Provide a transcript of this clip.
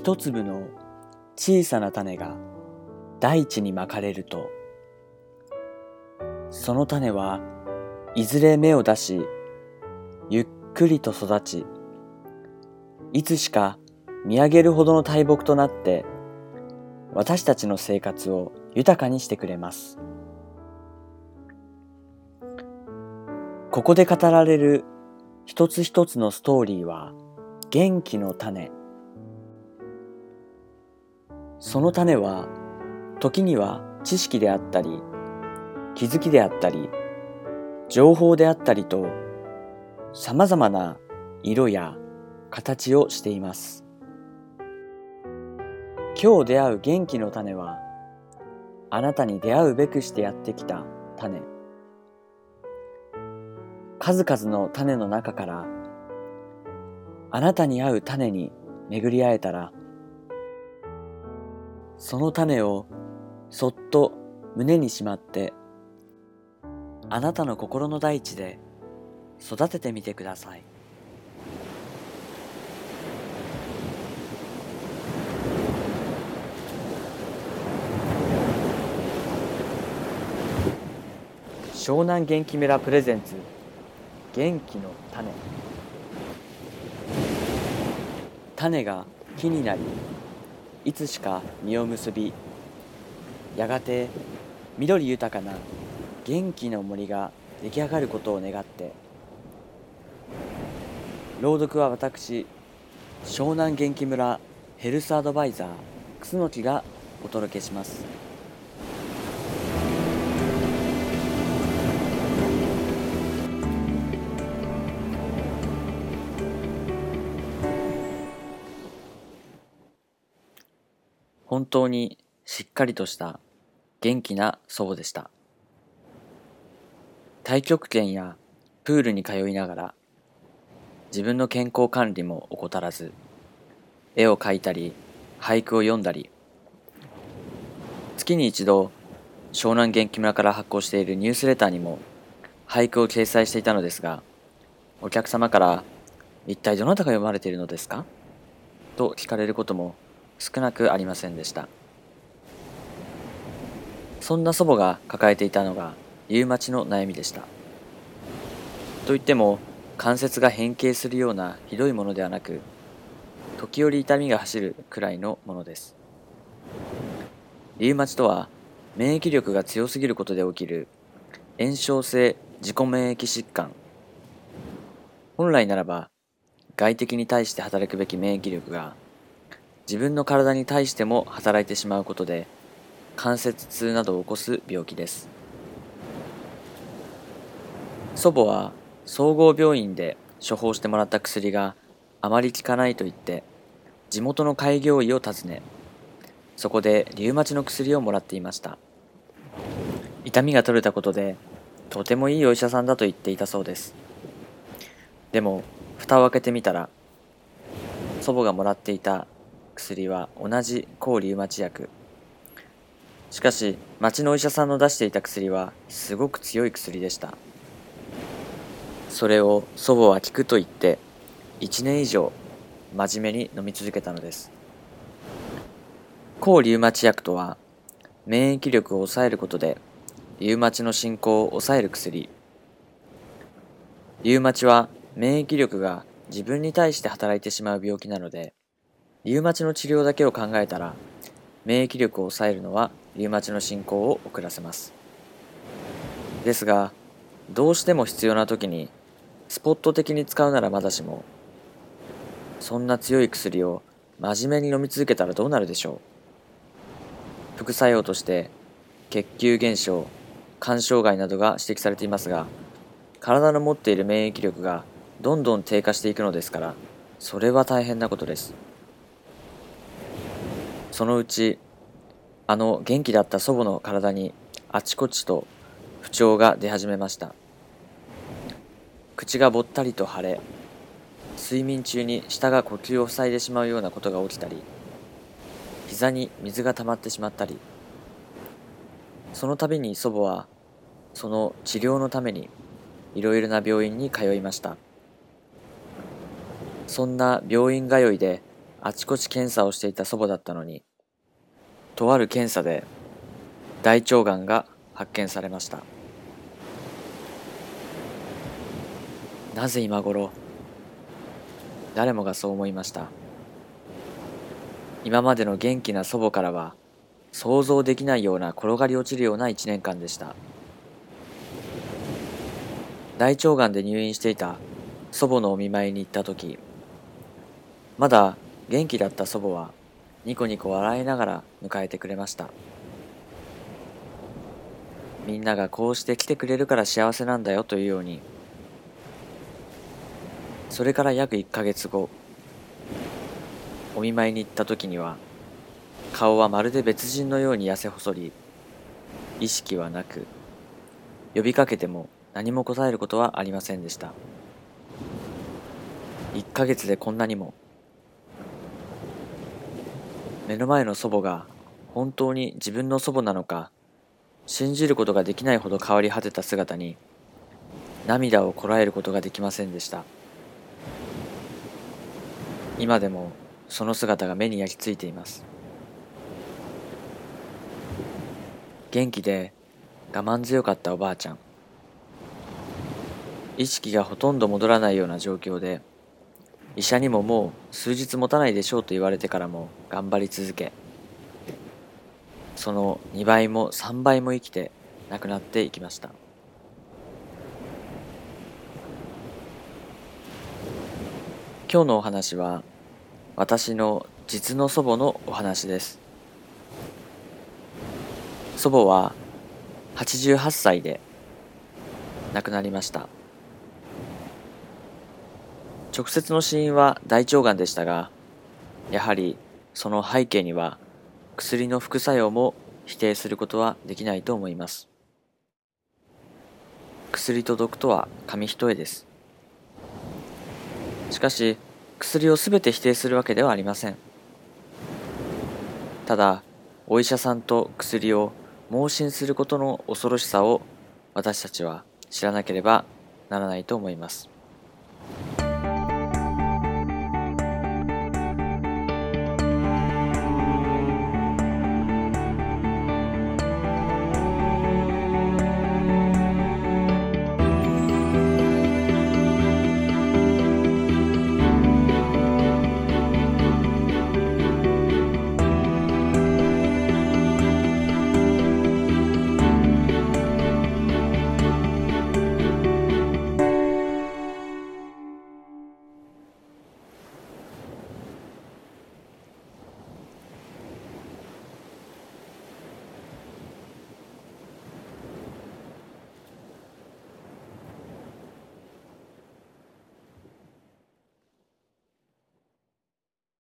一粒の小さな種が大地にまかれると、その種はいずれ芽を出し、ゆっくりと育ち、いつしか見上げるほどの大木となって、私たちの生活を豊かにしてくれます。ここで語られる一つ一つのストーリーは元気の種。その種は時には知識であったり、気づきであったり、情報であったりと様々な色や形をしています。今日出会う元気の種はあなたに出会うべくしてやってきた種。数々の種の中からあなたに合う種に巡り会えたらその種をそっと胸にしまってあなたの心の大地で育ててみてください。湘南元気村プレゼンツ元気の種種が木になりいつしか実を結びやがて緑豊かな元気の森が出来上がることを願って朗読は私湘南元気村ヘルスアドバイザー楠木がお届けします。本当にしっかりとした元気な祖母でした。太極拳やプールに通いながら自分の健康管理も怠らず絵を描いたり俳句を読んだり月に一度湘南元気村から発行しているニュースレターにも俳句を掲載していたのですがお客様から「一体どなたが読まれているのですか?」と聞かれることも少なくありませんでした。そんな祖母が抱えていたのがリウマチの悩みでした。といっても関節が変形するようなひどいものではなく時折痛みが走るくらいのものです。リウマチとは免疫力が強すぎることで起きる炎症性自己免疫疾患。本来ならば外敵に対して働くべき免疫力が自分の体に対しても働いてしまうことで関節痛などを起こす病気です。祖母は総合病院で処方してもらった薬があまり効かないと言って地元の開業医を訪ねそこでリウマチの薬をもらっていました。痛みが取れたことでとてもいいお医者さんだと言っていたそうです。でも蓋を開けてみたら祖母がもらっていた薬は同じ抗リウマチ薬。しかし町のお医者さんの出していた薬はすごく強い薬でした。それを祖母は効くと言って1年以上真面目に飲み続けたのです。抗リウマチ薬とは免疫力を抑えることでリウマチの進行を抑える薬。リウマチは免疫力が自分に対して働いてしまう病気なのでリウマチの治療だけを考えたら免疫力を抑えるのはリウマチの進行を遅らせます。ですがどうしても必要な時にスポット的に使うならまだしもそんな強い薬を真面目に飲み続けたらどうなるでしょう。副作用として血球減少肝障害などが指摘されていますが体の持っている免疫力がどんどん低下していくのですからそれは大変なことです。そのうちあの元気だった祖母の体にあちこちと不調が出始めました。口がぼったりと腫れ睡眠中に舌が呼吸を塞いでしまうようなことが起きたり膝に水が溜まってしまったり。その度に祖母はその治療のためにいろいろな病院に通いました。そんな病院通いであちこち検査をしていた祖母だったのに、とある検査で大腸がんが発見されました。なぜ今頃誰もがそう思いました。今までの元気な祖母からは想像できないような転がり落ちるような一年間でした。大腸がんで入院していた祖母のお見舞いに行った時、まだ元気だった祖母はニコニコ笑いながら迎えてくれました。みんながこうして来てくれるから幸せなんだよというように、それから約1ヶ月後、お見舞いに行った時には、顔はまるで別人のように痩せ細り、意識はなく、呼びかけても何も答えることはありませんでした。1ヶ月でこんなにも。目の前の祖母が本当に自分の祖母なのか、信じることができないほど変わり果てた姿に、涙をこらえることができませんでした。今でもその姿が目に焼き付いています。元気で我慢強かったおばあちゃん。意識がほとんど戻らないような状況で、医者にももう数日持たないでしょうと言われてからも頑張り続け、その2倍も3倍も生きて亡くなっていきました。今日のお話は私の実の祖母のお話です祖母は88歳で亡くなりました直接の死因は大腸がんでしたがやはりその背景には薬の副作用も否定することはできないと思います。薬と毒とは紙一重です。しかし薬を全て否定するわけではありません。ただお医者さんと薬を盲信することの恐ろしさを私たちは知らなければならないと思います。